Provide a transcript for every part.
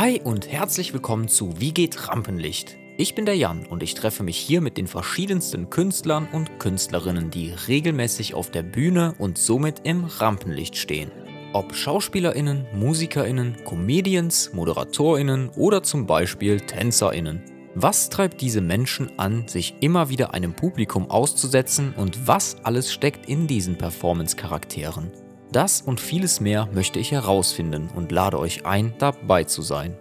Hi und herzlich willkommen zu Wie geht Rampenlicht? Ich bin der Jan und ich treffe mich hier mit den verschiedensten Künstlern und Künstlerinnen, die regelmäßig auf der Bühne und somit im Rampenlicht stehen. Ob SchauspielerInnen, MusikerInnen, Comedians, ModeratorInnen oder zum Beispiel TänzerInnen. Was treibt diese Menschen an, sich immer wieder einem Publikum auszusetzen und was alles steckt in diesen Performance-Charakteren? Das und vieles mehr möchte ich herausfinden und lade euch ein, dabei zu sein.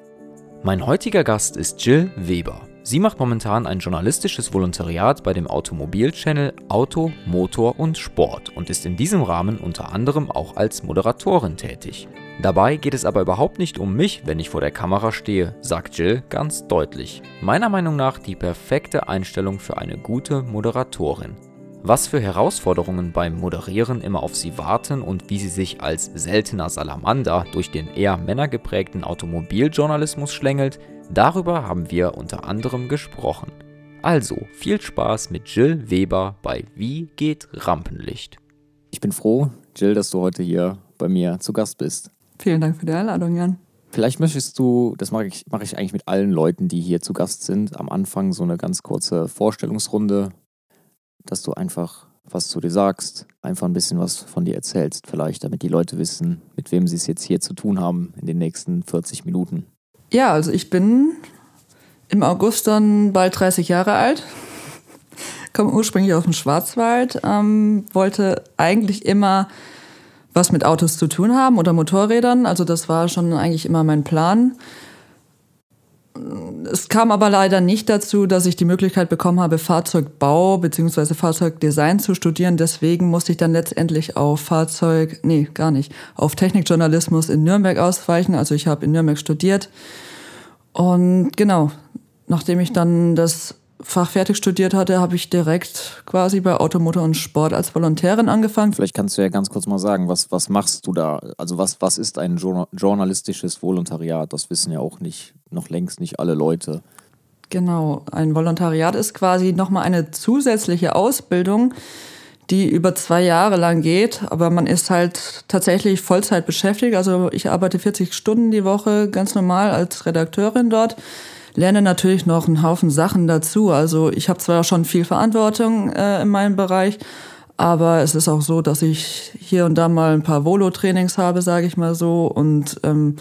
Mein heutiger Gast ist Jill Weber. Sie macht momentan ein journalistisches Volontariat bei dem Automobil-Channel Auto, Motor und Sport und ist in diesem Rahmen unter anderem auch als Moderatorin tätig. Dabei geht es aber überhaupt nicht um mich, wenn ich vor der Kamera stehe, sagt Jill ganz deutlich. Meiner Meinung nach die perfekte Einstellung für eine gute Moderatorin was für Herausforderungen beim Moderieren immer auf sie warten und wie sie sich als seltener Salamander durch den eher männergeprägten Automobiljournalismus schlängelt, darüber haben wir unter anderem gesprochen. Also viel Spaß mit Jill Weber bei Wie geht Rampenlicht. Ich bin froh, Jill, dass du heute hier bei mir zu Gast bist. Vielen Dank für die Einladung, Jan. Vielleicht möchtest du, das mache ich, mache ich eigentlich mit allen Leuten, die hier zu Gast sind, am Anfang so eine ganz kurze Vorstellungsrunde dass du einfach was zu dir sagst, einfach ein bisschen was von dir erzählst, vielleicht, damit die Leute wissen, mit wem sie es jetzt hier zu tun haben in den nächsten 40 Minuten. Ja, also ich bin im August dann bald 30 Jahre alt, komme ursprünglich aus dem Schwarzwald, ähm, wollte eigentlich immer was mit Autos zu tun haben oder Motorrädern, also das war schon eigentlich immer mein Plan es kam aber leider nicht dazu, dass ich die Möglichkeit bekommen habe, Fahrzeugbau bzw. Fahrzeugdesign zu studieren. Deswegen musste ich dann letztendlich auf Fahrzeug, nee, gar nicht, auf Technikjournalismus in Nürnberg ausweichen. Also ich habe in Nürnberg studiert. Und genau, nachdem ich dann das Fach fertig studiert hatte, habe ich direkt quasi bei Automotor und Sport als Volontärin angefangen. Vielleicht kannst du ja ganz kurz mal sagen, was, was machst du da? Also was, was ist ein journalistisches Volontariat? Das wissen ja auch nicht, noch längst nicht alle Leute. Genau, ein Volontariat ist quasi nochmal eine zusätzliche Ausbildung, die über zwei Jahre lang geht, aber man ist halt tatsächlich Vollzeit beschäftigt. Also ich arbeite 40 Stunden die Woche ganz normal als Redakteurin dort lerne natürlich noch einen Haufen Sachen dazu. Also ich habe zwar schon viel Verantwortung äh, in meinem Bereich, aber es ist auch so, dass ich hier und da mal ein paar Volo-Trainings habe, sage ich mal so, und ähm,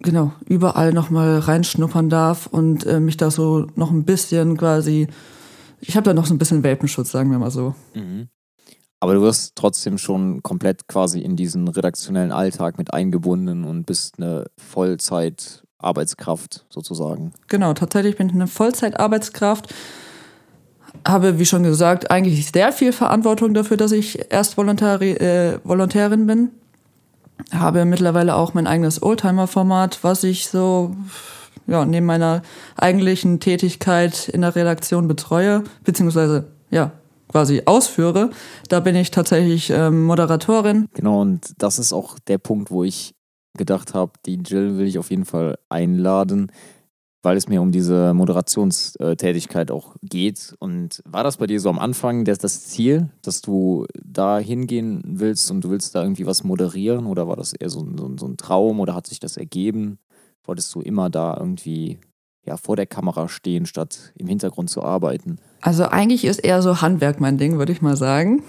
genau überall noch mal reinschnuppern darf und äh, mich da so noch ein bisschen quasi, ich habe da noch so ein bisschen Welpenschutz, sagen wir mal so. Mhm. Aber du wirst trotzdem schon komplett quasi in diesen redaktionellen Alltag mit eingebunden und bist eine Vollzeit Arbeitskraft sozusagen. Genau, tatsächlich bin ich eine Vollzeitarbeitskraft. Habe, wie schon gesagt, eigentlich sehr viel Verantwortung dafür, dass ich erst Volontari äh, Volontärin bin. Habe mittlerweile auch mein eigenes Oldtimer-Format, was ich so ja, neben meiner eigentlichen Tätigkeit in der Redaktion betreue, beziehungsweise ja, quasi ausführe. Da bin ich tatsächlich ähm, Moderatorin. Genau, und das ist auch der Punkt, wo ich gedacht habe, die Jill will ich auf jeden Fall einladen, weil es mir um diese Moderationstätigkeit auch geht. Und war das bei dir so am Anfang das, das Ziel, dass du da hingehen willst und du willst da irgendwie was moderieren oder war das eher so, so, so ein Traum oder hat sich das ergeben? Wolltest du immer da irgendwie ja, vor der Kamera stehen, statt im Hintergrund zu arbeiten? Also eigentlich ist eher so Handwerk mein Ding, würde ich mal sagen.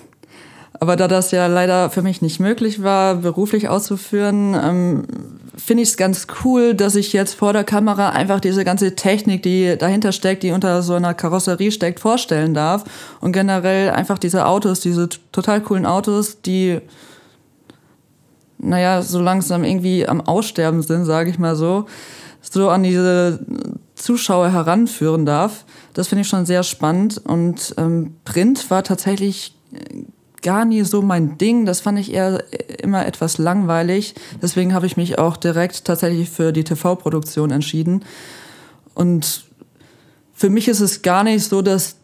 Aber da das ja leider für mich nicht möglich war, beruflich auszuführen, ähm, finde ich es ganz cool, dass ich jetzt vor der Kamera einfach diese ganze Technik, die dahinter steckt, die unter so einer Karosserie steckt, vorstellen darf. Und generell einfach diese Autos, diese total coolen Autos, die, naja, so langsam irgendwie am Aussterben sind, sage ich mal so, so an diese Zuschauer heranführen darf. Das finde ich schon sehr spannend. Und ähm, Print war tatsächlich gar nie so mein Ding. Das fand ich eher immer etwas langweilig. Deswegen habe ich mich auch direkt tatsächlich für die TV-Produktion entschieden. Und für mich ist es gar nicht so das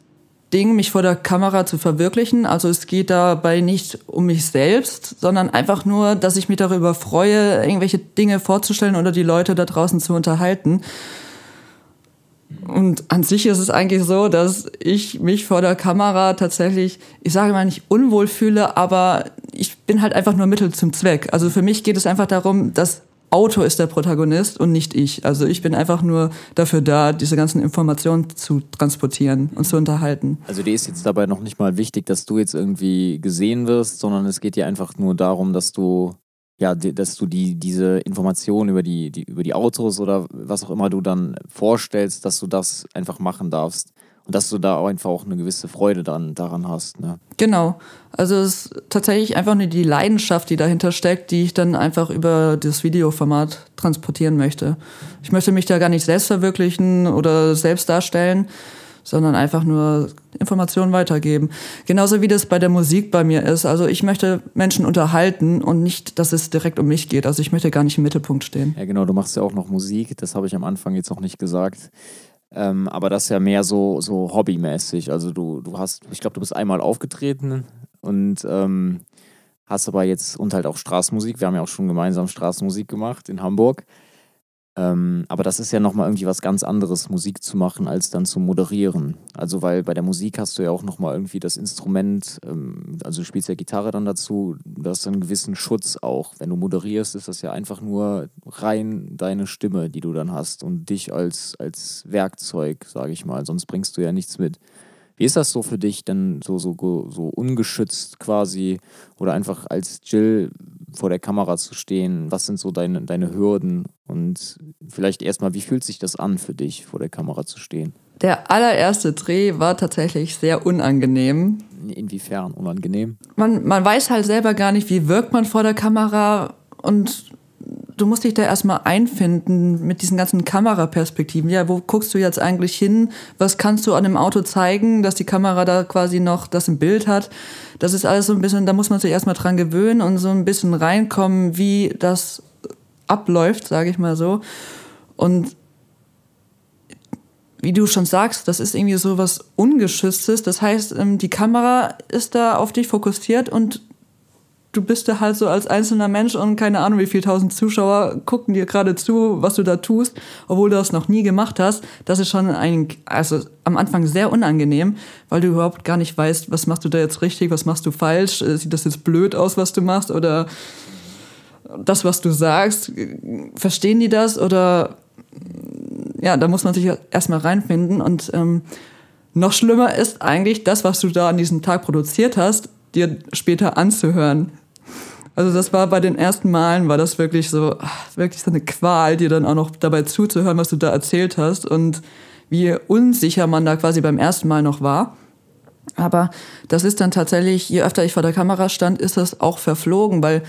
Ding, mich vor der Kamera zu verwirklichen. Also es geht dabei nicht um mich selbst, sondern einfach nur, dass ich mich darüber freue, irgendwelche Dinge vorzustellen oder die Leute da draußen zu unterhalten. Und an sich ist es eigentlich so, dass ich mich vor der Kamera tatsächlich, ich sage mal nicht unwohl fühle, aber ich bin halt einfach nur Mittel zum Zweck. Also für mich geht es einfach darum, dass Auto ist der Protagonist und nicht ich. Also ich bin einfach nur dafür da, diese ganzen Informationen zu transportieren und zu unterhalten. Also dir ist jetzt dabei noch nicht mal wichtig, dass du jetzt irgendwie gesehen wirst, sondern es geht dir einfach nur darum, dass du ja, dass du die, diese Informationen über die, die, über die Autos oder was auch immer du dann vorstellst, dass du das einfach machen darfst. Und dass du da auch einfach auch eine gewisse Freude dann, daran hast. Ne? Genau. Also es ist tatsächlich einfach nur die Leidenschaft, die dahinter steckt, die ich dann einfach über das Videoformat transportieren möchte. Ich möchte mich da gar nicht selbst verwirklichen oder selbst darstellen, sondern einfach nur Informationen weitergeben. Genauso wie das bei der Musik bei mir ist. Also ich möchte Menschen unterhalten und nicht, dass es direkt um mich geht. Also ich möchte gar nicht im Mittelpunkt stehen. Ja, genau, du machst ja auch noch Musik, das habe ich am Anfang jetzt noch nicht gesagt. Ähm, aber das ist ja mehr so, so hobbymäßig. Also du, du hast, ich glaube, du bist einmal aufgetreten und ähm, hast aber jetzt und halt auch Straßenmusik. Wir haben ja auch schon gemeinsam Straßenmusik gemacht in Hamburg. Ähm, aber das ist ja nochmal irgendwie was ganz anderes, Musik zu machen, als dann zu moderieren. Also, weil bei der Musik hast du ja auch nochmal irgendwie das Instrument, ähm, also du spielst ja Gitarre dann dazu, du hast einen gewissen Schutz auch. Wenn du moderierst, ist das ja einfach nur rein deine Stimme, die du dann hast und dich als, als Werkzeug, sage ich mal. Sonst bringst du ja nichts mit. Wie ist das so für dich, denn so, so, so ungeschützt quasi oder einfach als Jill vor der Kamera zu stehen? Was sind so deine, deine Hürden? Und vielleicht erstmal, wie fühlt sich das an für dich, vor der Kamera zu stehen? Der allererste Dreh war tatsächlich sehr unangenehm. Inwiefern unangenehm? Man, man weiß halt selber gar nicht, wie wirkt man vor der Kamera und du musst dich da erstmal einfinden mit diesen ganzen Kameraperspektiven. Ja, wo guckst du jetzt eigentlich hin? Was kannst du an dem Auto zeigen, dass die Kamera da quasi noch das im Bild hat? Das ist alles so ein bisschen, da muss man sich erstmal dran gewöhnen und so ein bisschen reinkommen, wie das abläuft, sage ich mal so. Und wie du schon sagst, das ist irgendwie so was Ungeschütztes. Das heißt, ähm, die Kamera ist da auf dich fokussiert und du bist da halt so als einzelner Mensch und keine Ahnung, wie viele tausend Zuschauer gucken dir gerade zu, was du da tust, obwohl du das noch nie gemacht hast. Das ist schon ein, also am Anfang sehr unangenehm, weil du überhaupt gar nicht weißt, was machst du da jetzt richtig, was machst du falsch, äh, sieht das jetzt blöd aus, was du machst? Oder das, was du sagst, verstehen die das? Oder ja, da muss man sich erstmal reinfinden. Und ähm, noch schlimmer ist eigentlich das, was du da an diesem Tag produziert hast, dir später anzuhören. Also das war bei den ersten Malen, war das wirklich so, ach, wirklich so eine Qual, dir dann auch noch dabei zuzuhören, was du da erzählt hast und wie unsicher man da quasi beim ersten Mal noch war. Aber das ist dann tatsächlich, je öfter ich vor der Kamera stand, ist das auch verflogen, weil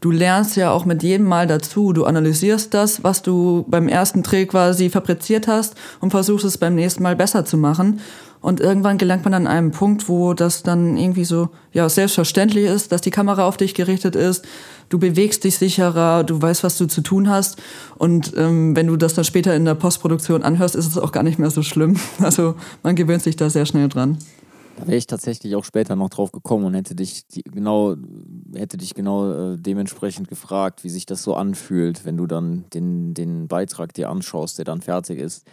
du lernst ja auch mit jedem Mal dazu. Du analysierst das, was du beim ersten Dreh quasi fabriziert hast und versuchst es beim nächsten Mal besser zu machen. Und irgendwann gelangt man an einem Punkt, wo das dann irgendwie so ja, selbstverständlich ist, dass die Kamera auf dich gerichtet ist. Du bewegst dich sicherer, du weißt, was du zu tun hast. Und ähm, wenn du das dann später in der Postproduktion anhörst, ist es auch gar nicht mehr so schlimm. Also man gewöhnt sich da sehr schnell dran. Da wäre ich tatsächlich auch später noch drauf gekommen und hätte dich genau, hätte dich genau äh, dementsprechend gefragt, wie sich das so anfühlt, wenn du dann den, den Beitrag dir anschaust, der dann fertig ist.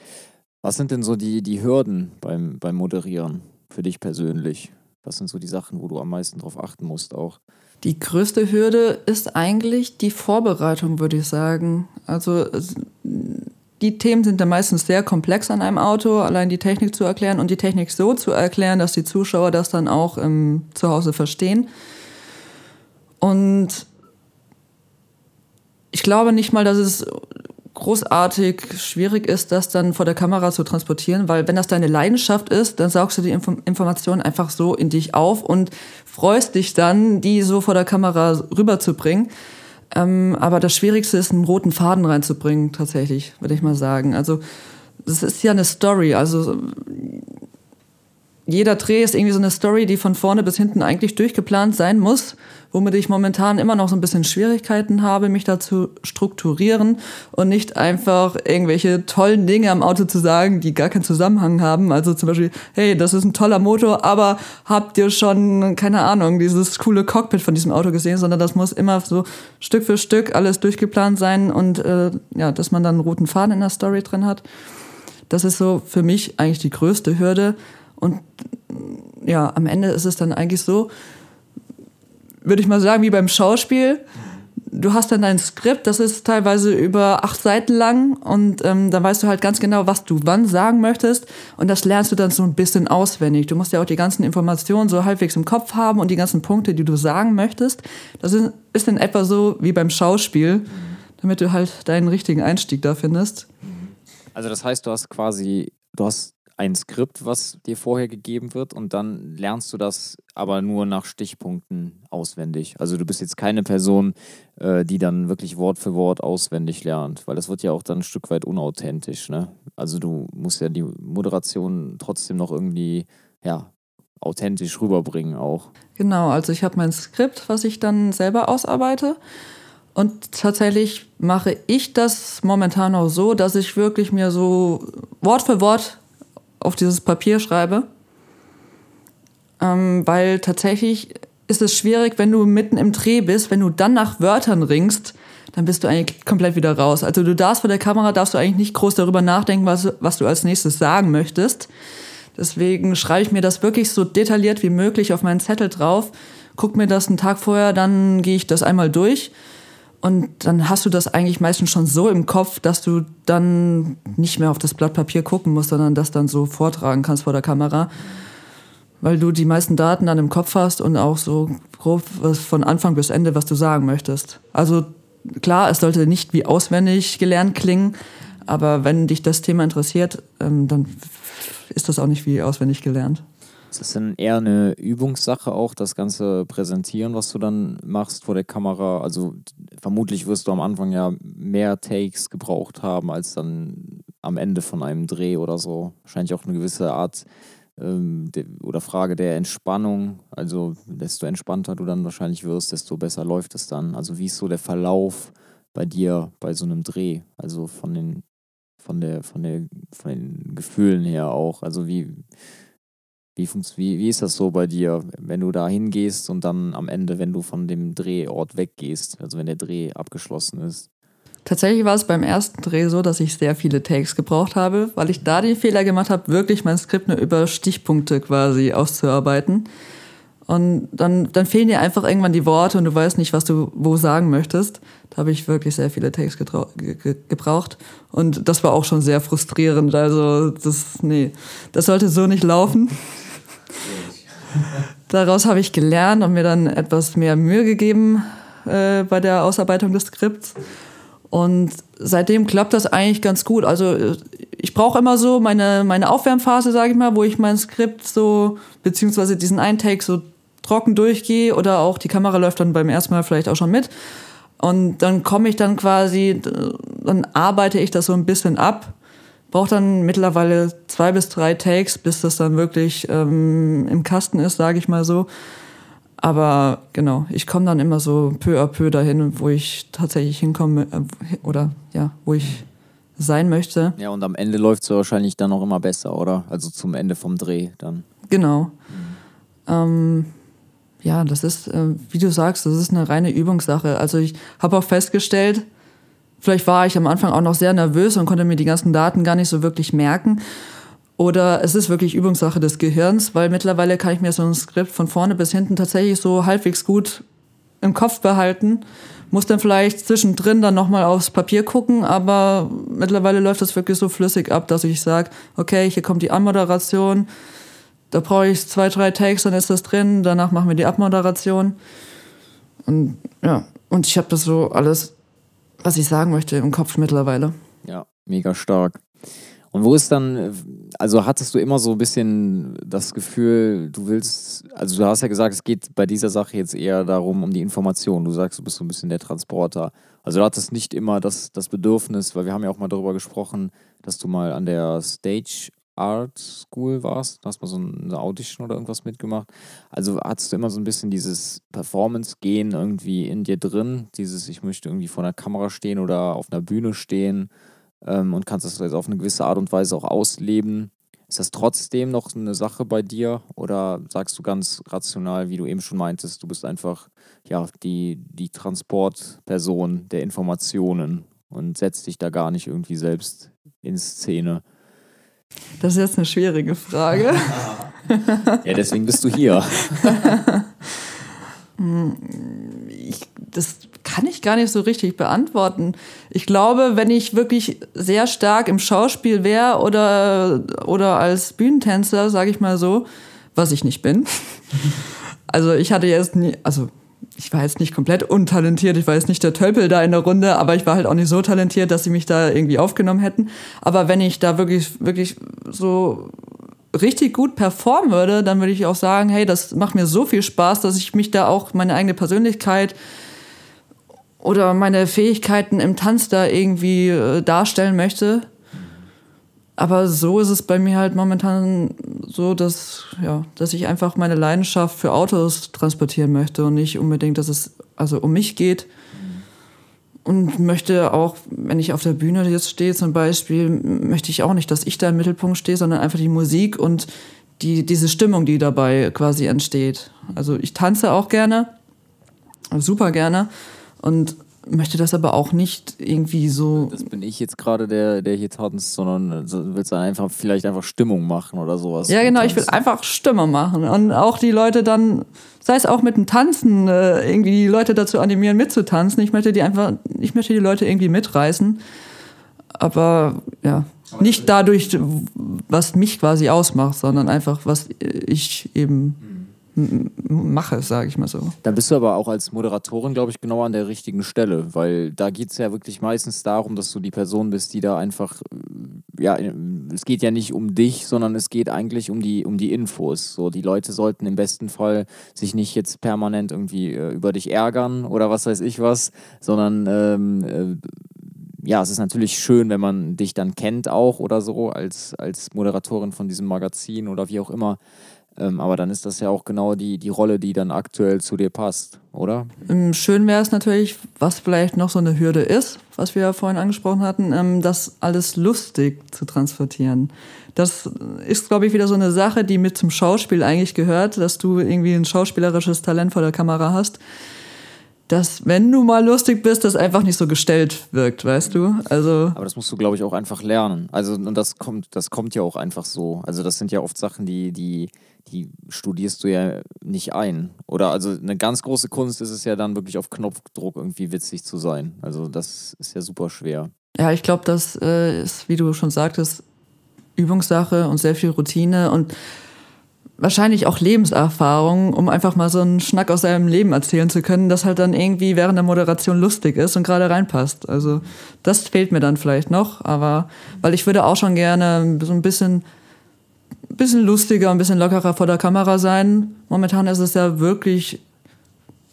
Was sind denn so die, die Hürden beim, beim Moderieren für dich persönlich? Was sind so die Sachen, wo du am meisten drauf achten musst auch? Die größte Hürde ist eigentlich die Vorbereitung, würde ich sagen. Also die Themen sind ja meistens sehr komplex an einem Auto, allein die Technik zu erklären und die Technik so zu erklären, dass die Zuschauer das dann auch im Zuhause verstehen. Und ich glaube nicht mal, dass es großartig schwierig ist, das dann vor der Kamera zu transportieren, weil wenn das deine Leidenschaft ist, dann saugst du die Info Informationen einfach so in dich auf und freust dich dann, die so vor der Kamera rüberzubringen. Ähm, aber das Schwierigste ist, einen roten Faden reinzubringen, tatsächlich, würde ich mal sagen. Also, das ist ja eine Story. Also, jeder Dreh ist irgendwie so eine Story, die von vorne bis hinten eigentlich durchgeplant sein muss, womit ich momentan immer noch so ein bisschen Schwierigkeiten habe, mich da zu strukturieren und nicht einfach irgendwelche tollen Dinge am Auto zu sagen, die gar keinen Zusammenhang haben. Also zum Beispiel, hey, das ist ein toller Motor, aber habt ihr schon, keine Ahnung, dieses coole Cockpit von diesem Auto gesehen, sondern das muss immer so Stück für Stück alles durchgeplant sein und äh, ja, dass man dann einen roten Faden in der Story drin hat. Das ist so für mich eigentlich die größte Hürde und ja, am Ende ist es dann eigentlich so, würde ich mal sagen, wie beim Schauspiel. du hast dann dein Skript, das ist teilweise über acht Seiten lang und ähm, dann weißt du halt ganz genau, was du wann sagen möchtest und das lernst du dann so ein bisschen auswendig. Du musst ja auch die ganzen Informationen so halbwegs im Kopf haben und die ganzen Punkte, die du sagen möchtest. Das ist, ist in etwa so wie beim Schauspiel, damit du halt deinen richtigen Einstieg da findest. Also das heißt, du hast quasi, du hast ein Skript, was dir vorher gegeben wird und dann lernst du das aber nur nach Stichpunkten auswendig. Also du bist jetzt keine Person, äh, die dann wirklich Wort für Wort auswendig lernt, weil das wird ja auch dann ein Stück weit unauthentisch. Ne? Also du musst ja die Moderation trotzdem noch irgendwie, ja, authentisch rüberbringen auch. Genau, also ich habe mein Skript, was ich dann selber ausarbeite. Und tatsächlich mache ich das momentan auch so, dass ich wirklich mir so Wort für Wort auf dieses Papier schreibe. Ähm, weil tatsächlich ist es schwierig, wenn du mitten im Dreh bist, wenn du dann nach Wörtern ringst, dann bist du eigentlich komplett wieder raus. Also du darfst vor der Kamera, darfst du eigentlich nicht groß darüber nachdenken, was, was du als nächstes sagen möchtest. Deswegen schreibe ich mir das wirklich so detailliert wie möglich auf meinen Zettel drauf, guck mir das einen Tag vorher, dann gehe ich das einmal durch und dann hast du das eigentlich meistens schon so im Kopf, dass du dann nicht mehr auf das Blatt Papier gucken musst, sondern das dann so vortragen kannst vor der Kamera. Weil du die meisten Daten dann im Kopf hast und auch so grob von Anfang bis Ende, was du sagen möchtest. Also klar, es sollte nicht wie auswendig gelernt klingen, aber wenn dich das Thema interessiert, ähm, dann ist das auch nicht wie auswendig gelernt. Ist das dann eher eine Übungssache auch, das ganze Präsentieren, was du dann machst vor der Kamera? Also vermutlich wirst du am Anfang ja mehr Takes gebraucht haben, als dann am Ende von einem Dreh oder so. Wahrscheinlich auch eine gewisse Art ähm, oder Frage der Entspannung. Also desto entspannter du dann wahrscheinlich wirst, desto besser läuft es dann. Also wie ist so der Verlauf bei dir bei so einem Dreh? Also von den von der von der von den Gefühlen her auch. Also wie wie, wie, wie ist das so bei dir, wenn du da hingehst und dann am Ende, wenn du von dem Drehort weggehst, also wenn der Dreh abgeschlossen ist? Tatsächlich war es beim ersten Dreh so, dass ich sehr viele Takes gebraucht habe, weil ich da den Fehler gemacht habe, wirklich mein Skript nur über Stichpunkte quasi auszuarbeiten. Und dann, dann fehlen dir einfach irgendwann die Worte und du weißt nicht, was du wo sagen möchtest. Da habe ich wirklich sehr viele Takes ge gebraucht. Und das war auch schon sehr frustrierend. Also, das, nee, das sollte so nicht laufen. Daraus habe ich gelernt und mir dann etwas mehr Mühe gegeben äh, bei der Ausarbeitung des Skripts. Und seitdem klappt das eigentlich ganz gut. Also ich brauche immer so meine, meine Aufwärmphase, sage ich mal, wo ich mein Skript so, beziehungsweise diesen Eintake so trocken durchgehe oder auch die Kamera läuft dann beim ersten Mal vielleicht auch schon mit. Und dann komme ich dann quasi, dann arbeite ich das so ein bisschen ab braucht dann mittlerweile zwei bis drei Takes, bis das dann wirklich ähm, im Kasten ist, sage ich mal so. Aber genau, ich komme dann immer so peu à peu dahin, wo ich tatsächlich hinkomme äh, oder ja, wo ich sein möchte. Ja, und am Ende läuft es wahrscheinlich dann auch immer besser, oder? Also zum Ende vom Dreh dann. Genau. Mhm. Ähm, ja, das ist, äh, wie du sagst, das ist eine reine Übungssache. Also ich habe auch festgestellt, Vielleicht war ich am Anfang auch noch sehr nervös und konnte mir die ganzen Daten gar nicht so wirklich merken. Oder es ist wirklich Übungssache des Gehirns, weil mittlerweile kann ich mir so ein Skript von vorne bis hinten tatsächlich so halbwegs gut im Kopf behalten. Muss dann vielleicht zwischendrin dann nochmal aufs Papier gucken, aber mittlerweile läuft das wirklich so flüssig ab, dass ich sage, okay, hier kommt die Anmoderation, da brauche ich zwei, drei Takes, dann ist das drin, danach machen wir die Abmoderation. Und ja, und ich habe das so alles was ich sagen möchte im Kopf mittlerweile. Ja, mega stark. Und wo ist dann, also hattest du immer so ein bisschen das Gefühl, du willst, also du hast ja gesagt, es geht bei dieser Sache jetzt eher darum, um die Information. Du sagst, du bist so ein bisschen der Transporter. Also du hattest nicht immer das, das Bedürfnis, weil wir haben ja auch mal darüber gesprochen, dass du mal an der Stage Art School warst, da hast mal so eine Audition oder irgendwas mitgemacht. Also hattest du immer so ein bisschen dieses Performance-Gehen irgendwie in dir drin, dieses ich möchte irgendwie vor einer Kamera stehen oder auf einer Bühne stehen ähm, und kannst das jetzt auf eine gewisse Art und Weise auch ausleben. Ist das trotzdem noch eine Sache bei dir oder sagst du ganz rational, wie du eben schon meintest, du bist einfach ja die, die Transportperson der Informationen und setzt dich da gar nicht irgendwie selbst in Szene? Das ist jetzt eine schwierige Frage. ja, deswegen bist du hier. ich, das kann ich gar nicht so richtig beantworten. Ich glaube, wenn ich wirklich sehr stark im Schauspiel wäre oder, oder als Bühnentänzer, sage ich mal so, was ich nicht bin. Also ich hatte jetzt nie, also ich war jetzt nicht komplett untalentiert, ich war jetzt nicht der Tölpel da in der Runde, aber ich war halt auch nicht so talentiert, dass sie mich da irgendwie aufgenommen hätten. Aber wenn ich da wirklich, wirklich so richtig gut performen würde, dann würde ich auch sagen, hey, das macht mir so viel Spaß, dass ich mich da auch meine eigene Persönlichkeit oder meine Fähigkeiten im Tanz da irgendwie äh, darstellen möchte. Aber so ist es bei mir halt momentan so, dass, ja, dass ich einfach meine Leidenschaft für Autos transportieren möchte und nicht unbedingt, dass es also um mich geht. Und möchte auch, wenn ich auf der Bühne jetzt stehe zum Beispiel, möchte ich auch nicht, dass ich da im Mittelpunkt stehe, sondern einfach die Musik und die, diese Stimmung, die dabei quasi entsteht. Also ich tanze auch gerne, super gerne. Und möchte das aber auch nicht irgendwie so. Das bin ich jetzt gerade, der, der hier tanzt, sondern willst du einfach vielleicht einfach Stimmung machen oder sowas. Ja, genau, ich will einfach Stimmung machen. Und auch die Leute dann, sei es auch mit dem Tanzen, äh, irgendwie die Leute dazu animieren, mitzutanzen. Ich möchte die einfach, ich möchte die Leute irgendwie mitreißen. Aber ja, nicht dadurch, was mich quasi ausmacht, sondern einfach, was ich eben mache, sage ich mal so. Dann bist du aber auch als Moderatorin, glaube ich, genau an der richtigen Stelle, weil da geht es ja wirklich meistens darum, dass du die Person bist, die da einfach, ja, es geht ja nicht um dich, sondern es geht eigentlich um die, um die Infos. So, die Leute sollten im besten Fall sich nicht jetzt permanent irgendwie äh, über dich ärgern oder was weiß ich was, sondern ähm, äh, ja, es ist natürlich schön, wenn man dich dann kennt auch oder so als, als Moderatorin von diesem Magazin oder wie auch immer. Ähm, aber dann ist das ja auch genau die, die Rolle, die dann aktuell zu dir passt, oder? Ähm, schön wäre es natürlich, was vielleicht noch so eine Hürde ist, was wir ja vorhin angesprochen hatten, ähm, das alles lustig zu transportieren. Das ist, glaube ich, wieder so eine Sache, die mit zum Schauspiel eigentlich gehört, dass du irgendwie ein schauspielerisches Talent vor der Kamera hast dass, wenn du mal lustig bist, das einfach nicht so gestellt wirkt, weißt du? Also Aber das musst du, glaube ich, auch einfach lernen. Also, und das kommt, das kommt ja auch einfach so. Also, das sind ja oft Sachen, die, die, die studierst du ja nicht ein. Oder also eine ganz große Kunst ist es ja dann wirklich auf Knopfdruck irgendwie witzig zu sein. Also, das ist ja super schwer. Ja, ich glaube, das äh, ist, wie du schon sagtest, Übungssache und sehr viel Routine und wahrscheinlich auch Lebenserfahrung, um einfach mal so einen Schnack aus seinem Leben erzählen zu können, das halt dann irgendwie während der Moderation lustig ist und gerade reinpasst. Also das fehlt mir dann vielleicht noch, aber weil ich würde auch schon gerne so ein bisschen, bisschen lustiger, ein bisschen lockerer vor der Kamera sein. Momentan ist es ja wirklich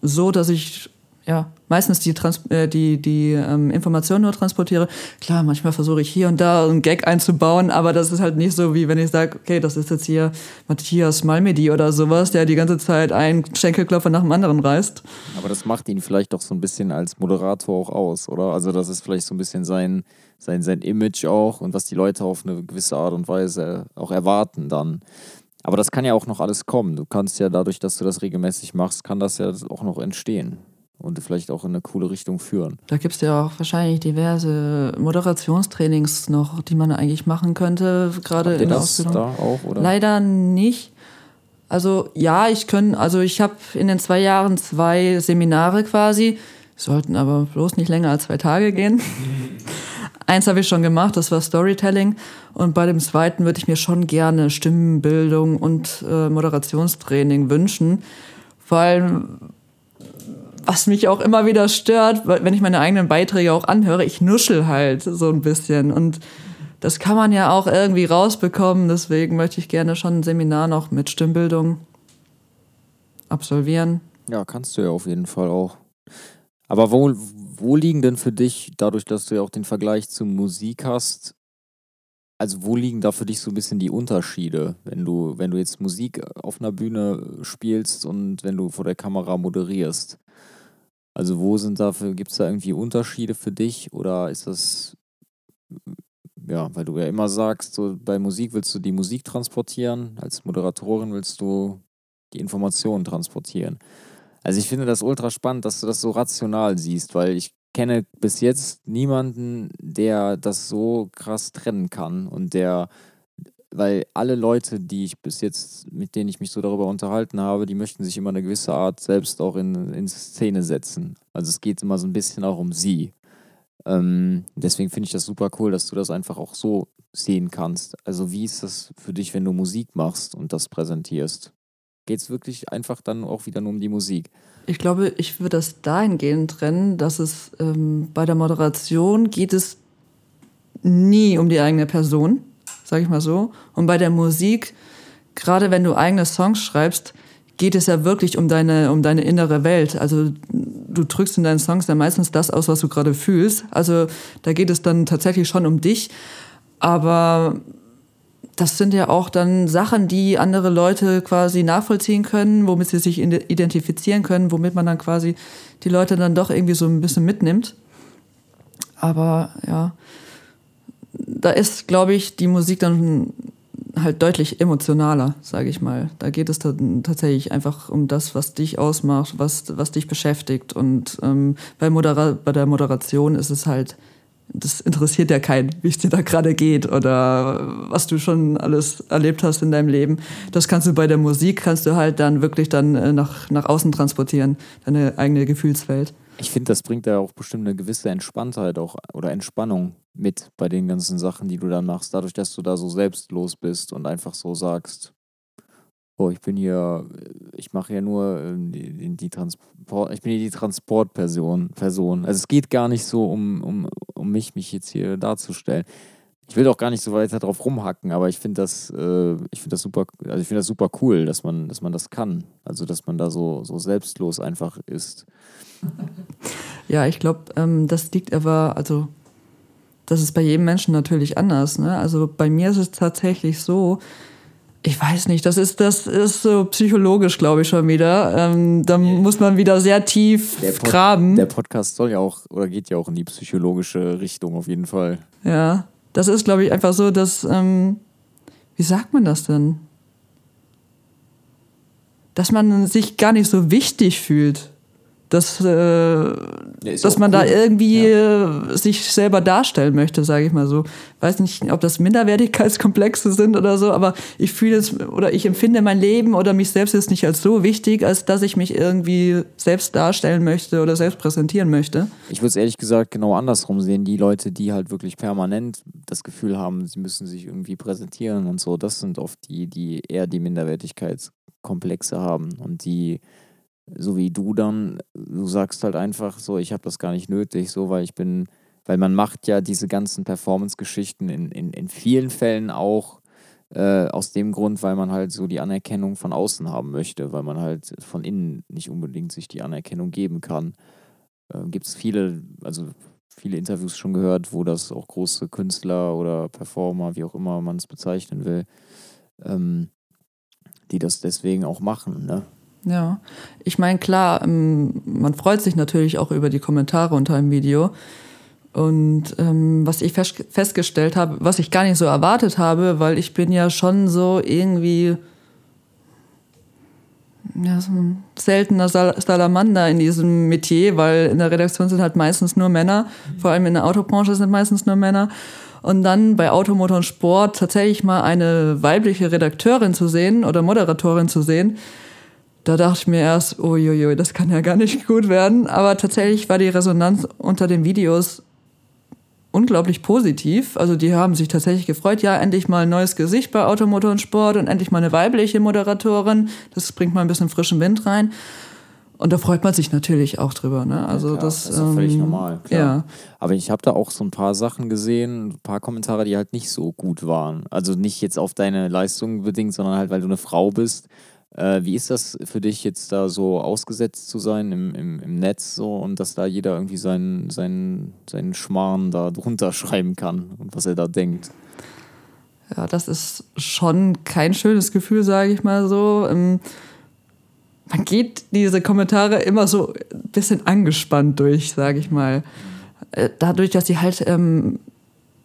so, dass ich ja, meistens die, Trans äh, die, die ähm, Informationen nur transportiere. Klar, manchmal versuche ich hier und da einen Gag einzubauen, aber das ist halt nicht so, wie wenn ich sage, okay, das ist jetzt hier Matthias Malmedy oder sowas, der die ganze Zeit einen Schenkelklopfer nach dem anderen reißt. Aber das macht ihn vielleicht doch so ein bisschen als Moderator auch aus, oder? Also das ist vielleicht so ein bisschen sein, sein, sein Image auch und was die Leute auf eine gewisse Art und Weise auch erwarten dann. Aber das kann ja auch noch alles kommen. Du kannst ja dadurch, dass du das regelmäßig machst, kann das ja auch noch entstehen und vielleicht auch in eine coole Richtung führen. Da gibt es ja auch wahrscheinlich diverse Moderationstrainings noch, die man eigentlich machen könnte, gerade in der Ausbildung. Da auch, oder? Leider nicht. Also ja, ich können, also ich habe in den zwei Jahren zwei Seminare quasi, sollten aber bloß nicht länger als zwei Tage gehen. Eins habe ich schon gemacht, das war Storytelling. Und bei dem zweiten würde ich mir schon gerne Stimmenbildung und äh, Moderationstraining wünschen. Vor allem, was mich auch immer wieder stört, wenn ich meine eigenen Beiträge auch anhöre, ich nuschel halt so ein bisschen. Und das kann man ja auch irgendwie rausbekommen. Deswegen möchte ich gerne schon ein Seminar noch mit Stimmbildung absolvieren. Ja, kannst du ja auf jeden Fall auch. Aber wo, wo liegen denn für dich, dadurch, dass du ja auch den Vergleich zur Musik hast, also wo liegen da für dich so ein bisschen die Unterschiede, wenn du, wenn du jetzt Musik auf einer Bühne spielst und wenn du vor der Kamera moderierst? Also wo sind dafür, gibt es da irgendwie Unterschiede für dich oder ist das, ja, weil du ja immer sagst, so bei Musik willst du die Musik transportieren, als Moderatorin willst du die Informationen transportieren. Also ich finde das ultra spannend, dass du das so rational siehst, weil ich kenne bis jetzt niemanden, der das so krass trennen kann und der weil alle Leute, die ich bis jetzt, mit denen ich mich so darüber unterhalten habe, die möchten sich immer eine gewisse Art selbst auch in, in Szene setzen. Also es geht immer so ein bisschen auch um sie. Ähm, deswegen finde ich das super cool, dass du das einfach auch so sehen kannst. Also wie ist das für dich, wenn du Musik machst und das präsentierst? Geht es wirklich einfach dann auch wieder nur um die Musik? Ich glaube, ich würde das dahingehend trennen, dass es ähm, bei der Moderation geht es nie um die eigene Person, sage ich mal so. Und bei der Musik, gerade wenn du eigene Songs schreibst, geht es ja wirklich um deine, um deine innere Welt. Also du drückst in deinen Songs ja meistens das aus, was du gerade fühlst. Also da geht es dann tatsächlich schon um dich. Aber das sind ja auch dann Sachen, die andere Leute quasi nachvollziehen können, womit sie sich identifizieren können, womit man dann quasi die Leute dann doch irgendwie so ein bisschen mitnimmt. Aber ja, da ist, glaube ich, die Musik dann halt deutlich emotionaler, sage ich mal. Da geht es tatsächlich einfach um das, was dich ausmacht, was, was dich beschäftigt. Und ähm, bei, Modera bei der Moderation ist es halt, das interessiert ja keinen, wie es dir da gerade geht oder was du schon alles erlebt hast in deinem Leben. Das kannst du bei der Musik, kannst du halt dann wirklich dann äh, nach, nach außen transportieren, deine eigene Gefühlswelt. Ich finde, das bringt ja auch bestimmt eine gewisse Entspanntheit auch oder Entspannung mit bei den ganzen Sachen, die du dann machst, dadurch, dass du da so selbstlos bist und einfach so sagst, oh, ich bin hier, ich mache ja nur ähm, die, die, Transport, ich bin hier die Transportperson, Person. Also es geht gar nicht so um, um, um mich, mich jetzt hier darzustellen. Ich will doch gar nicht so weiter drauf rumhacken, aber ich finde das, äh, ich das super, also ich finde das super cool, dass man, dass man das kann. Also dass man da so, so selbstlos einfach ist. Ja, ich glaube, ähm, das liegt aber, also das ist bei jedem Menschen natürlich anders. Ne? Also bei mir ist es tatsächlich so, ich weiß nicht, das ist, das ist so psychologisch, glaube ich, schon wieder. Ähm, da muss man wieder sehr tief der Pod graben. Der Podcast soll ja auch, oder geht ja auch in die psychologische Richtung auf jeden Fall. Ja, das ist, glaube ich, einfach so, dass, ähm, wie sagt man das denn? Dass man sich gar nicht so wichtig fühlt dass, äh, dass man cool. da irgendwie ja. Äh, sich selber darstellen möchte, sage ich mal so. Weiß nicht, ob das Minderwertigkeitskomplexe sind oder so, aber ich fühle es oder ich empfinde mein Leben oder mich selbst jetzt nicht als so wichtig, als dass ich mich irgendwie selbst darstellen möchte oder selbst präsentieren möchte. Ich würde es ehrlich gesagt genau andersrum sehen. Die Leute, die halt wirklich permanent das Gefühl haben, sie müssen sich irgendwie präsentieren und so, das sind oft die, die eher die Minderwertigkeitskomplexe haben und die so wie du dann, du sagst halt einfach so, ich habe das gar nicht nötig, so, weil ich bin, weil man macht ja diese ganzen Performance-Geschichten in, in, in vielen Fällen auch äh, aus dem Grund, weil man halt so die Anerkennung von außen haben möchte, weil man halt von innen nicht unbedingt sich die Anerkennung geben kann. Äh, Gibt es viele, also viele Interviews schon gehört, wo das auch große Künstler oder Performer, wie auch immer man es bezeichnen will, ähm, die das deswegen auch machen, ne? Ja, ich meine, klar, ähm, man freut sich natürlich auch über die Kommentare unter einem Video. Und ähm, was ich festgestellt habe, was ich gar nicht so erwartet habe, weil ich bin ja schon so irgendwie ja, so ein seltener Salamander in diesem Metier, weil in der Redaktion sind halt meistens nur Männer, vor allem in der Autobranche sind meistens nur Männer. Und dann bei Automotor und Sport tatsächlich mal eine weibliche Redakteurin zu sehen oder Moderatorin zu sehen, da dachte ich mir erst, uiuiui, das kann ja gar nicht gut werden. Aber tatsächlich war die Resonanz unter den Videos unglaublich positiv. Also die haben sich tatsächlich gefreut, ja, endlich mal ein neues Gesicht bei Automotor und Sport und endlich mal eine weibliche Moderatorin. Das bringt mal ein bisschen frischen Wind rein. Und da freut man sich natürlich auch drüber. Ne? Also ja, das, das, ist ähm, völlig normal. Klar. Ja. Aber ich habe da auch so ein paar Sachen gesehen, ein paar Kommentare, die halt nicht so gut waren. Also nicht jetzt auf deine Leistung bedingt, sondern halt, weil du eine Frau bist äh, wie ist das für dich jetzt da so ausgesetzt zu sein im, im, im Netz so und dass da jeder irgendwie seinen, seinen, seinen Schmarrn da drunter schreiben kann und was er da denkt? Ja, das ist schon kein schönes Gefühl, sage ich mal so. Ähm, man geht diese Kommentare immer so ein bisschen angespannt durch, sage ich mal. Äh, dadurch, dass sie halt ähm,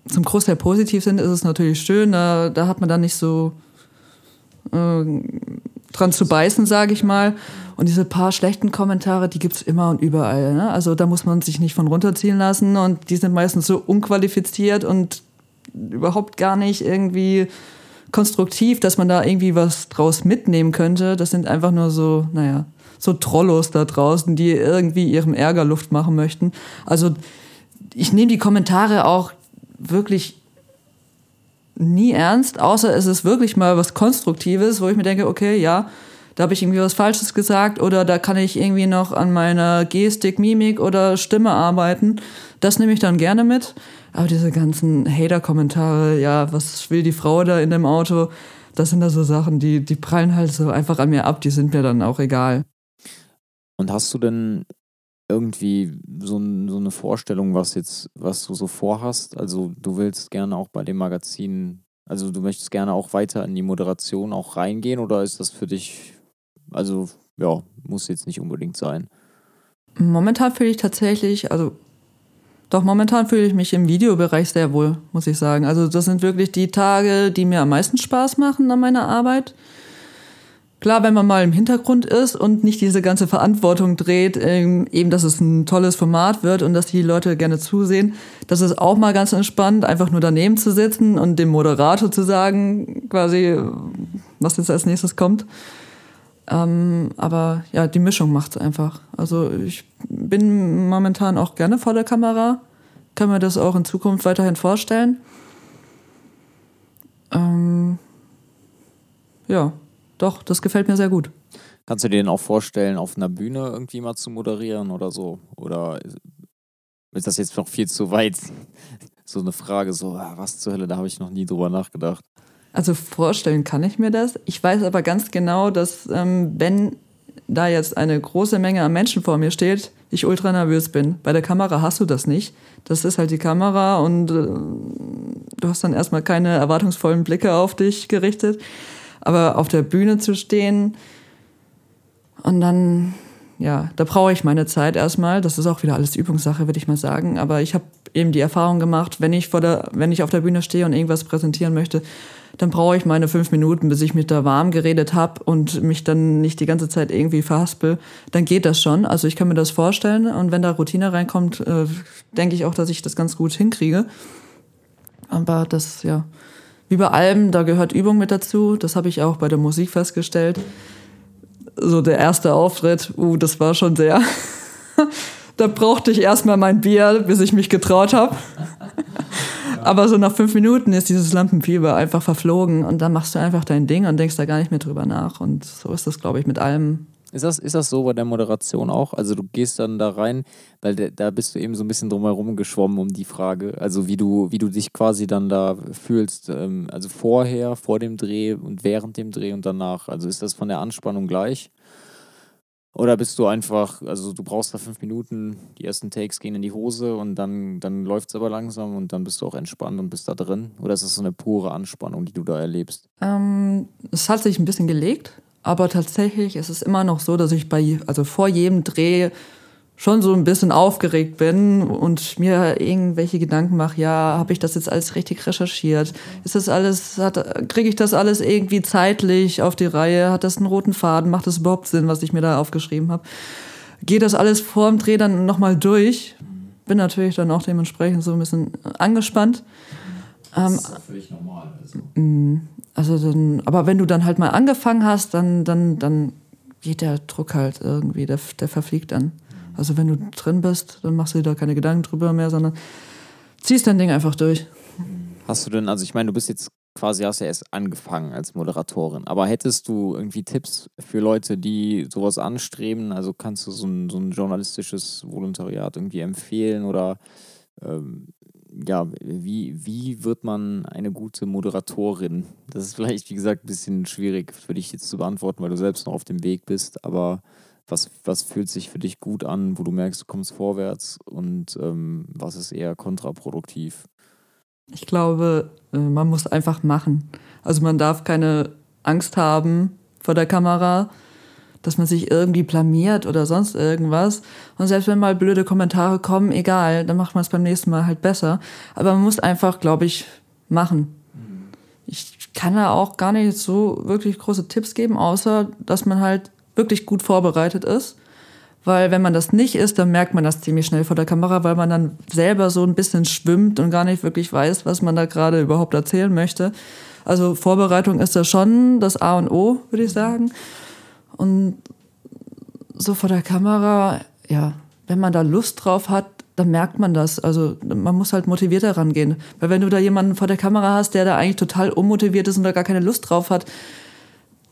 zum Großteil positiv sind, ist es natürlich schön. Da, da hat man dann nicht so äh, dran zu beißen, sage ich mal. Und diese paar schlechten Kommentare, die gibt es immer und überall. Ne? Also da muss man sich nicht von runterziehen lassen und die sind meistens so unqualifiziert und überhaupt gar nicht irgendwie konstruktiv, dass man da irgendwie was draus mitnehmen könnte. Das sind einfach nur so, naja, so Trollos da draußen, die irgendwie ihrem Ärger Luft machen möchten. Also ich nehme die Kommentare auch wirklich nie ernst, außer es ist wirklich mal was Konstruktives, wo ich mir denke, okay, ja, da habe ich irgendwie was Falsches gesagt oder da kann ich irgendwie noch an meiner Gestik, Mimik oder Stimme arbeiten. Das nehme ich dann gerne mit. Aber diese ganzen Hater-Kommentare, ja, was will die Frau da in dem Auto? Das sind da so Sachen, die, die prallen halt so einfach an mir ab, die sind mir dann auch egal. Und hast du denn irgendwie so, so eine Vorstellung, was jetzt, was du so vorhast? Also du willst gerne auch bei dem Magazin, also du möchtest gerne auch weiter in die Moderation auch reingehen oder ist das für dich, also ja, muss jetzt nicht unbedingt sein? Momentan fühle ich tatsächlich, also doch momentan fühle ich mich im Videobereich sehr wohl, muss ich sagen. Also das sind wirklich die Tage, die mir am meisten Spaß machen an meiner Arbeit. Klar, wenn man mal im Hintergrund ist und nicht diese ganze Verantwortung dreht, ähm, eben, dass es ein tolles Format wird und dass die Leute gerne zusehen, das ist auch mal ganz entspannt, einfach nur daneben zu sitzen und dem Moderator zu sagen, quasi, was jetzt als nächstes kommt. Ähm, aber ja, die Mischung macht es einfach. Also ich bin momentan auch gerne vor der Kamera, kann mir das auch in Zukunft weiterhin vorstellen. Ähm, ja. Doch, das gefällt mir sehr gut. Kannst du dir denn auch vorstellen, auf einer Bühne irgendwie mal zu moderieren oder so? Oder ist das jetzt noch viel zu weit? So eine Frage, so, ah, was zur Hölle, da habe ich noch nie drüber nachgedacht. Also vorstellen kann ich mir das. Ich weiß aber ganz genau, dass ähm, wenn da jetzt eine große Menge an Menschen vor mir steht, ich ultra nervös bin. Bei der Kamera hast du das nicht. Das ist halt die Kamera und äh, du hast dann erstmal keine erwartungsvollen Blicke auf dich gerichtet. Aber auf der Bühne zu stehen und dann, ja, da brauche ich meine Zeit erstmal. Das ist auch wieder alles Übungssache, würde ich mal sagen. Aber ich habe eben die Erfahrung gemacht, wenn ich, vor der, wenn ich auf der Bühne stehe und irgendwas präsentieren möchte, dann brauche ich meine fünf Minuten, bis ich mich da warm geredet habe und mich dann nicht die ganze Zeit irgendwie verhaspel. Dann geht das schon. Also ich kann mir das vorstellen. Und wenn da Routine reinkommt, äh, denke ich auch, dass ich das ganz gut hinkriege. Aber das, ja, wie bei allem, da gehört Übung mit dazu. Das habe ich auch bei der Musik festgestellt. So der erste Auftritt, uh, das war schon sehr. da brauchte ich erstmal mein Bier, bis ich mich getraut habe. Aber so nach fünf Minuten ist dieses Lampenfieber einfach verflogen und dann machst du einfach dein Ding und denkst da gar nicht mehr drüber nach. Und so ist das, glaube ich, mit allem, ist das, ist das so bei der Moderation auch? Also du gehst dann da rein, weil de, da bist du eben so ein bisschen drumherum geschwommen um die Frage, also wie du, wie du dich quasi dann da fühlst, ähm, also vorher, vor dem Dreh und während dem Dreh und danach. Also ist das von der Anspannung gleich? Oder bist du einfach, also du brauchst da fünf Minuten, die ersten Takes gehen in die Hose und dann, dann läuft es aber langsam und dann bist du auch entspannt und bist da drin? Oder ist das so eine pure Anspannung, die du da erlebst? Ähm, es hat sich ein bisschen gelegt. Aber tatsächlich ist es immer noch so, dass ich bei, also vor jedem Dreh schon so ein bisschen aufgeregt bin und mir irgendwelche Gedanken mache, ja, habe ich das jetzt alles richtig recherchiert? Ist das alles, kriege ich das alles irgendwie zeitlich auf die Reihe? Hat das einen roten Faden? Macht das überhaupt Sinn, was ich mir da aufgeschrieben habe? Geht das alles vor dem Dreh dann nochmal durch? Bin natürlich dann auch dementsprechend so ein bisschen angespannt. Das ist ähm, völlig normal. Also. Mm. Also dann, aber wenn du dann halt mal angefangen hast, dann, dann, dann geht der Druck halt irgendwie, der, der verfliegt dann. Also wenn du drin bist, dann machst du dir da keine Gedanken drüber mehr, sondern ziehst dein Ding einfach durch. Hast du denn, also ich meine, du bist jetzt quasi, hast ja erst angefangen als Moderatorin, aber hättest du irgendwie Tipps für Leute, die sowas anstreben? Also kannst du so ein, so ein journalistisches Volontariat irgendwie empfehlen oder ähm, ja, wie, wie wird man eine gute Moderatorin? Das ist vielleicht, wie gesagt, ein bisschen schwierig für dich jetzt zu beantworten, weil du selbst noch auf dem Weg bist. Aber was, was fühlt sich für dich gut an, wo du merkst, du kommst vorwärts und ähm, was ist eher kontraproduktiv? Ich glaube, äh, man muss einfach machen. Also man darf keine Angst haben vor der Kamera dass man sich irgendwie blamiert oder sonst irgendwas. Und selbst wenn mal blöde Kommentare kommen, egal, dann macht man es beim nächsten Mal halt besser. Aber man muss einfach, glaube ich, machen. Ich kann da auch gar nicht so wirklich große Tipps geben, außer dass man halt wirklich gut vorbereitet ist. Weil wenn man das nicht ist, dann merkt man das ziemlich schnell vor der Kamera, weil man dann selber so ein bisschen schwimmt und gar nicht wirklich weiß, was man da gerade überhaupt erzählen möchte. Also Vorbereitung ist da schon das A und O, würde ich sagen. Und so vor der Kamera, ja, wenn man da Lust drauf hat, dann merkt man das. Also man muss halt motivierter rangehen. Weil wenn du da jemanden vor der Kamera hast, der da eigentlich total unmotiviert ist und da gar keine Lust drauf hat,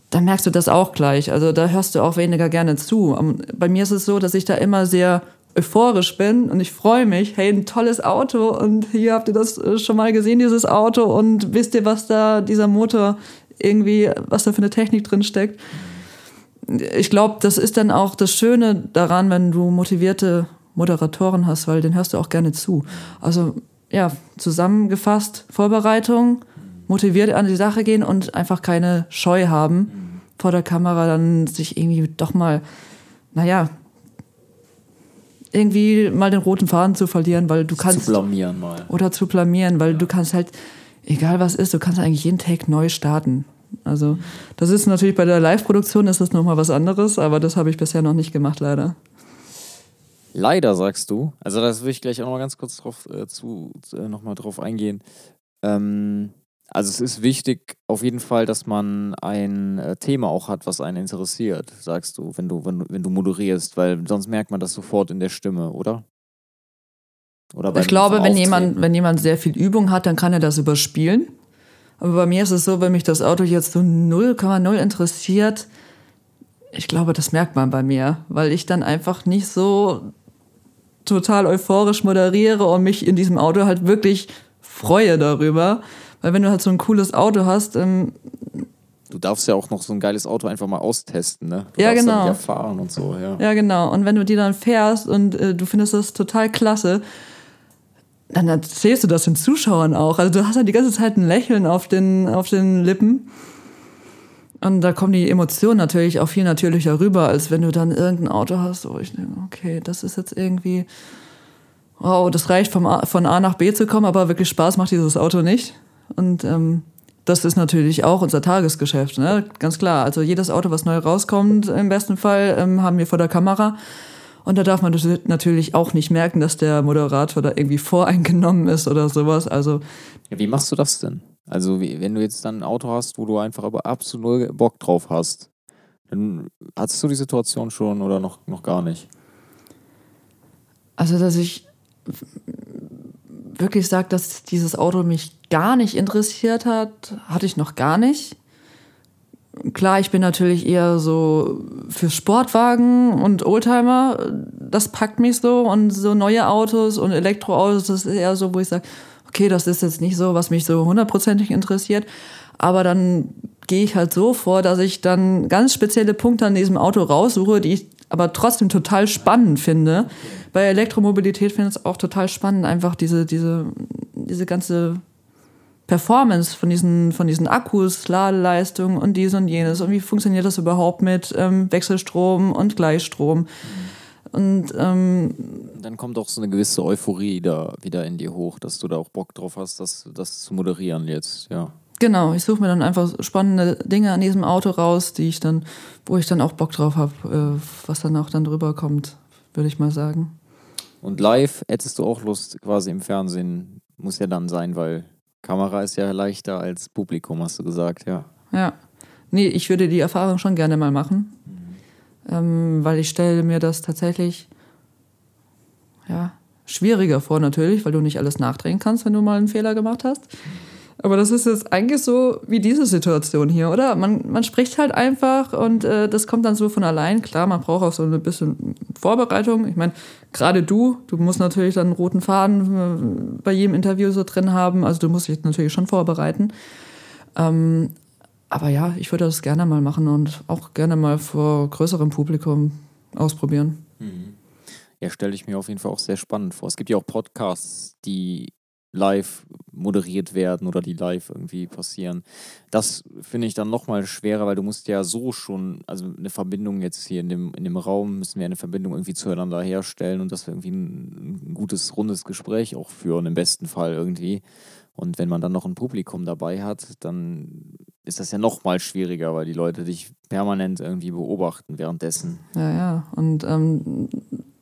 dann merkst du das auch gleich. Also da hörst du auch weniger gerne zu. Bei mir ist es so, dass ich da immer sehr euphorisch bin und ich freue mich, hey, ein tolles Auto und hier habt ihr das äh, schon mal gesehen, dieses Auto und wisst ihr, was da dieser Motor irgendwie, was da für eine Technik drin steckt. Ich glaube, das ist dann auch das Schöne daran, wenn du motivierte Moderatoren hast, weil den hörst du auch gerne zu. Also ja, zusammengefasst, Vorbereitung, motiviert an die Sache gehen und einfach keine Scheu haben, vor der Kamera dann sich irgendwie doch mal, naja, irgendwie mal den roten Faden zu verlieren, weil du kannst. Zu blamieren mal. Oder zu blamieren, weil ja. du kannst halt, egal was ist, du kannst eigentlich jeden Take neu starten. Also, das ist natürlich bei der Live-Produktion ist das nochmal was anderes, aber das habe ich bisher noch nicht gemacht, leider. Leider sagst du, also das will ich gleich auch noch mal ganz kurz drauf, äh, zu, äh, noch mal drauf eingehen. Ähm, also es ist wichtig auf jeden Fall, dass man ein äh, Thema auch hat, was einen interessiert, sagst du, wenn du, wenn, du, wenn du moderierst, weil sonst merkt man das sofort in der Stimme, oder? Oder ich glaube, wenn jemand, wenn jemand sehr viel Übung hat, dann kann er das überspielen. Aber bei mir ist es so, wenn mich das Auto jetzt so 0,0 interessiert, ich glaube, das merkt man bei mir, weil ich dann einfach nicht so total euphorisch moderiere und mich in diesem Auto halt wirklich freue darüber. Weil wenn du halt so ein cooles Auto hast, ähm, Du darfst ja auch noch so ein geiles Auto einfach mal austesten, ne? Du ja, genau. Ja fahren und so, ja. Ja, genau. Und wenn du die dann fährst und äh, du findest das total klasse, dann erzählst du das den Zuschauern auch. Also du hast halt die ganze Zeit ein Lächeln auf den, auf den Lippen. Und da kommen die Emotionen natürlich auch viel natürlicher rüber, als wenn du dann irgendein Auto hast, wo ich denke, okay, das ist jetzt irgendwie, wow, das reicht vom A, von A nach B zu kommen, aber wirklich Spaß macht dieses Auto nicht. Und ähm, das ist natürlich auch unser Tagesgeschäft, ne? ganz klar. Also jedes Auto, was neu rauskommt, im besten Fall ähm, haben wir vor der Kamera. Und da darf man natürlich auch nicht merken, dass der Moderator da irgendwie voreingenommen ist oder sowas. Also ja, wie machst du das denn? Also wie, wenn du jetzt dann ein Auto hast, wo du einfach aber absolut Bock drauf hast, dann hattest du die Situation schon oder noch, noch gar nicht? Also, dass ich wirklich sage, dass dieses Auto mich gar nicht interessiert hat, hatte ich noch gar nicht. Klar, ich bin natürlich eher so für Sportwagen und Oldtimer, das packt mich so. Und so neue Autos und Elektroautos, das ist eher so, wo ich sage, okay, das ist jetzt nicht so, was mich so hundertprozentig interessiert, aber dann gehe ich halt so vor, dass ich dann ganz spezielle Punkte an diesem Auto raussuche, die ich aber trotzdem total spannend finde. Bei Elektromobilität finde ich es auch total spannend, einfach diese, diese, diese ganze Performance von diesen, von diesen Akkus, Ladeleistung und dies und jenes und wie funktioniert das überhaupt mit ähm, Wechselstrom und Gleichstrom. Und ähm, dann kommt auch so eine gewisse Euphorie da wieder in dir hoch, dass du da auch Bock drauf hast, das, das zu moderieren jetzt, ja. Genau, ich suche mir dann einfach spannende Dinge an diesem Auto raus, die ich dann, wo ich dann auch Bock drauf habe, äh, was dann auch dann drüber kommt, würde ich mal sagen. Und live hättest du auch Lust, quasi im Fernsehen, muss ja dann sein, weil Kamera ist ja leichter als Publikum, hast du gesagt, ja. Ja. Nee, ich würde die Erfahrung schon gerne mal machen ähm, weil ich stelle mir das tatsächlich ja, schwieriger vor natürlich, weil du nicht alles nachdrehen kannst, wenn du mal einen Fehler gemacht hast. Aber das ist jetzt eigentlich so wie diese Situation hier, oder? Man, man spricht halt einfach und äh, das kommt dann so von allein. Klar, man braucht auch so ein bisschen Vorbereitung. Ich meine, gerade du, du musst natürlich dann einen roten Faden äh, bei jedem Interview so drin haben. Also du musst dich natürlich schon vorbereiten. Ähm, aber ja, ich würde das gerne mal machen und auch gerne mal vor größerem Publikum ausprobieren. Mhm. Ja, stelle ich mir auf jeden Fall auch sehr spannend vor. Es gibt ja auch Podcasts, die live moderiert werden oder die live irgendwie passieren. Das finde ich dann nochmal schwerer, weil du musst ja so schon, also eine Verbindung jetzt hier in dem, in dem Raum, müssen wir eine Verbindung irgendwie zueinander herstellen und dass wir irgendwie ein, ein gutes, rundes Gespräch auch führen, im besten Fall irgendwie. Und wenn man dann noch ein Publikum dabei hat, dann ist das ja noch mal schwieriger, weil die Leute dich permanent irgendwie beobachten währenddessen. Ja, ja. Und ähm,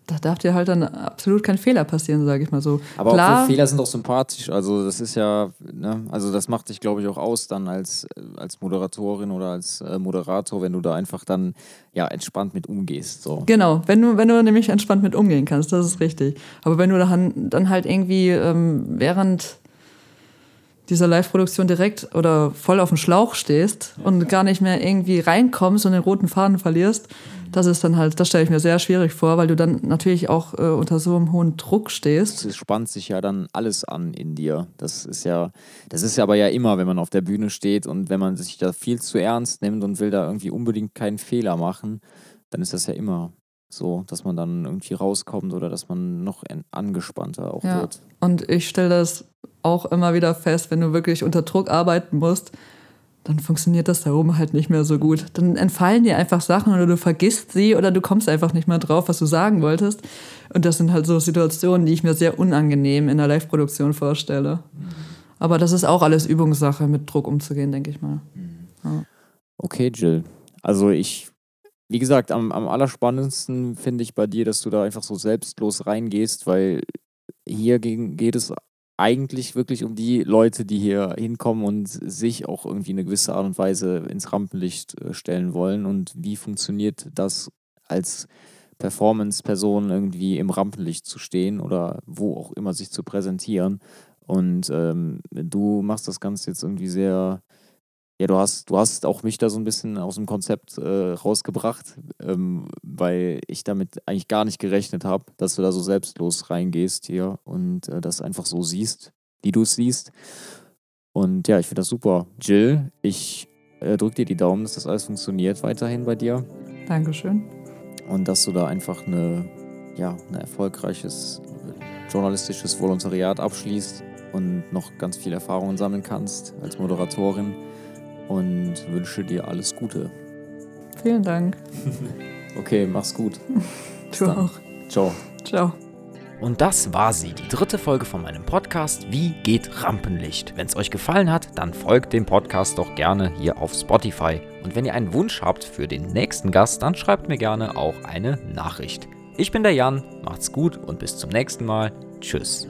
da darf dir halt dann absolut kein Fehler passieren, sage ich mal so. Aber Klar, auch Fehler sind doch sympathisch. Also das ist ja, ne, also das macht dich, glaube ich, auch aus dann als, als Moderatorin oder als äh, Moderator, wenn du da einfach dann ja entspannt mit umgehst. So. Genau, wenn du, wenn du nämlich entspannt mit umgehen kannst, das ist richtig. Aber wenn du dann, dann halt irgendwie ähm, während dieser Live-Produktion direkt oder voll auf dem Schlauch stehst und gar nicht mehr irgendwie reinkommst und den roten Faden verlierst, das ist dann halt, das stelle ich mir sehr schwierig vor, weil du dann natürlich auch äh, unter so einem hohen Druck stehst. Es spannt sich ja dann alles an in dir. Das ist ja, das ist ja aber ja immer, wenn man auf der Bühne steht und wenn man sich da viel zu ernst nimmt und will da irgendwie unbedingt keinen Fehler machen, dann ist das ja immer so, dass man dann irgendwie rauskommt oder dass man noch angespannter auch Ja. wird. Und ich stelle das auch immer wieder fest, wenn du wirklich unter Druck arbeiten musst, dann funktioniert das da oben halt nicht mehr so gut. Dann entfallen dir einfach Sachen oder du vergisst sie oder du kommst einfach nicht mehr drauf, was du sagen wolltest. Und das sind halt so Situationen, die ich mir sehr unangenehm in der Live-Produktion vorstelle. Aber das ist auch alles Übungssache, mit Druck umzugehen, denke ich mal. Okay, Jill. Also ich, wie gesagt, am, am allerspannendsten finde ich bei dir, dass du da einfach so selbstlos reingehst, weil hier gegen, geht es eigentlich wirklich um die Leute, die hier hinkommen und sich auch irgendwie in eine gewisse Art und Weise ins Rampenlicht äh, stellen wollen. Und wie funktioniert das als Performance-Person irgendwie im Rampenlicht zu stehen oder wo auch immer sich zu präsentieren. Und ähm, du machst das Ganze jetzt irgendwie sehr, ja, du hast, du hast auch mich da so ein bisschen aus dem Konzept äh, rausgebracht, ähm, weil ich damit eigentlich gar nicht gerechnet habe, dass du da so selbstlos reingehst hier und äh, das einfach so siehst, wie du es siehst. Und ja, ich finde das super. Jill, ich äh, drücke dir die Daumen, dass das alles funktioniert weiterhin bei dir Dankeschön. und dass du da einfach eine, ja, ein erfolgreiches äh, journalistisches Volontariat abschließt und noch ganz viel Erfahrungen sammeln kannst als Moderatorin und wünsche dir alles Gute. Vielen Dank. Okay, mach's gut. Du auch. Ciao. Ciao. Und das war sie, die dritte Folge von meinem Podcast Wie geht Rampenlicht? Wenn es euch gefallen hat, dann folgt dem Podcast doch gerne hier auf Spotify. Und wenn ihr einen Wunsch habt für den nächsten Gast, dann schreibt mir gerne auch eine Nachricht. Ich bin der Jan, macht's gut und bis zum nächsten Mal. Tschüss.